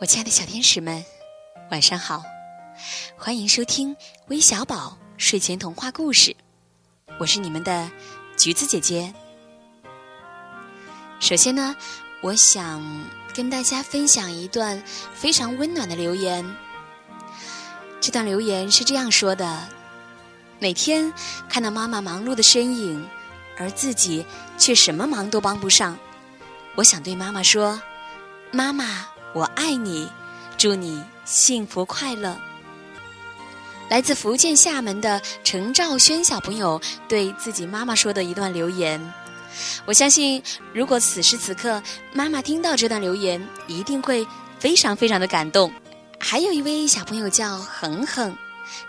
我亲爱的小天使们，晚上好！欢迎收听微小宝睡前童话故事，我是你们的橘子姐姐。首先呢，我想跟大家分享一段非常温暖的留言。这段留言是这样说的：每天看到妈妈忙碌的身影，而自己却什么忙都帮不上，我想对妈妈说：“妈妈。”我爱你，祝你幸福快乐。来自福建厦门的陈兆轩小朋友对自己妈妈说的一段留言，我相信，如果此时此刻妈妈听到这段留言，一定会非常非常的感动。还有一位小朋友叫恒恒，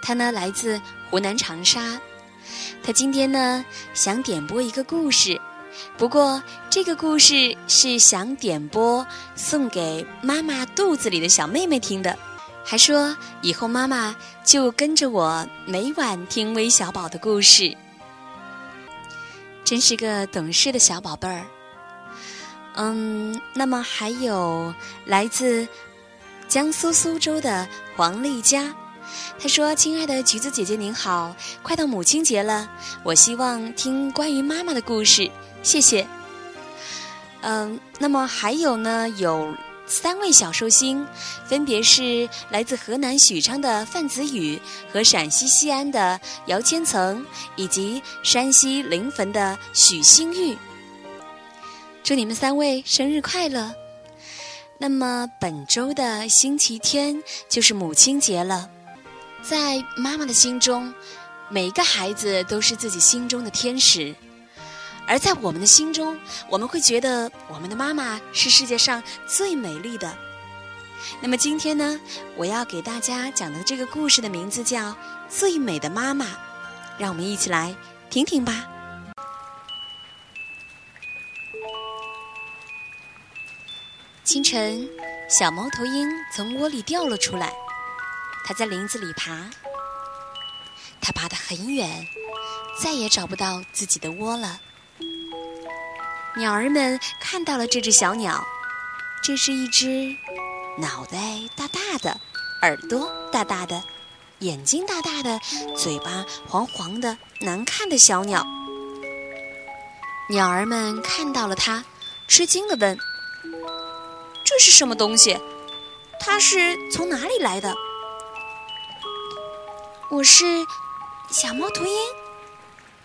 他呢来自湖南长沙，他今天呢想点播一个故事。不过，这个故事是想点播送给妈妈肚子里的小妹妹听的，还说以后妈妈就跟着我每晚听微小宝的故事，真是个懂事的小宝贝儿。嗯，那么还有来自江苏苏州的黄丽佳，她说：“亲爱的橘子姐姐您好，快到母亲节了，我希望听关于妈妈的故事。”谢谢。嗯，那么还有呢，有三位小寿星，分别是来自河南许昌的范子宇和陕西西安的姚千层，以及山西临汾的许新玉。祝你们三位生日快乐！那么本周的星期天就是母亲节了，在妈妈的心中，每一个孩子都是自己心中的天使。而在我们的心中，我们会觉得我们的妈妈是世界上最美丽的。那么今天呢，我要给大家讲的这个故事的名字叫《最美的妈妈》，让我们一起来听听吧。清晨，小猫头鹰从窝里掉了出来，它在林子里爬，它爬得很远，再也找不到自己的窝了。鸟儿们看到了这只小鸟，这是一只脑袋大大的、耳朵大大的、眼睛大大的、嘴巴黄黄的、难看的小鸟。鸟儿们看到了它，吃惊地问：“这是什么东西？它是从哪里来的？”“我是小猫头鹰。”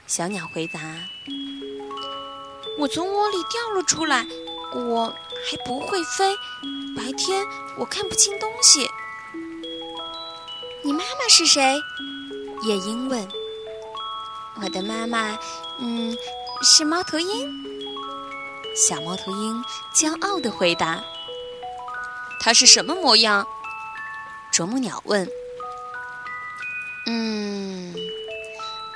小鸟回答。我从窝里掉了出来，我还不会飞，白天我看不清东西。你妈妈是谁？夜莺问。我的妈妈，嗯，是猫头鹰。小猫头鹰骄傲地回答。它是什么模样？啄木鸟问。嗯，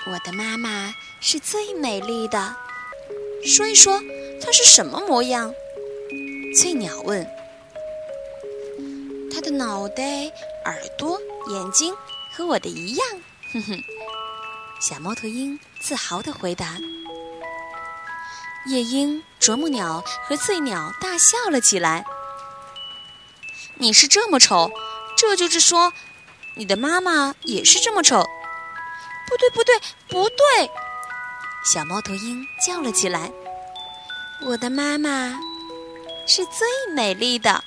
我的妈妈是最美丽的。说一说，它是什么模样？翠鸟问。它的脑袋、耳朵、眼睛和我的一样，哼哼。小猫头鹰自豪地回答。夜莺、啄木鸟和翠鸟大笑了起来。你是这么丑，这就是说，你的妈妈也是这么丑？不对，不对，不对！小猫头鹰叫了起来：“我的妈妈是最美丽的。”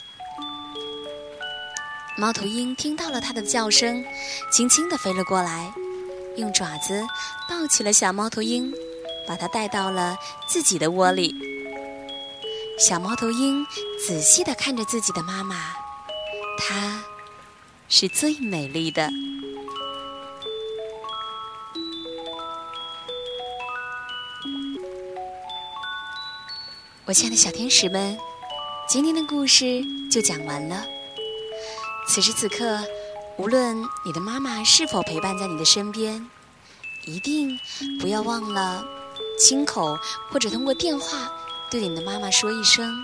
猫头鹰听到了它的叫声，轻轻地飞了过来，用爪子抱起了小猫头鹰，把它带到了自己的窝里。小猫头鹰仔细地看着自己的妈妈，她是最美丽的。我亲爱的小天使们，今天的故事就讲完了。此时此刻，无论你的妈妈是否陪伴在你的身边，一定不要忘了亲口或者通过电话对你的妈妈说一声：“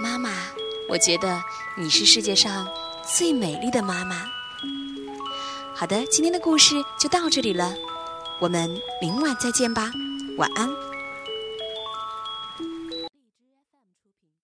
妈妈，我觉得你是世界上最美丽的妈妈。”好的，今天的故事就到这里了，我们明晚再见吧，晚安。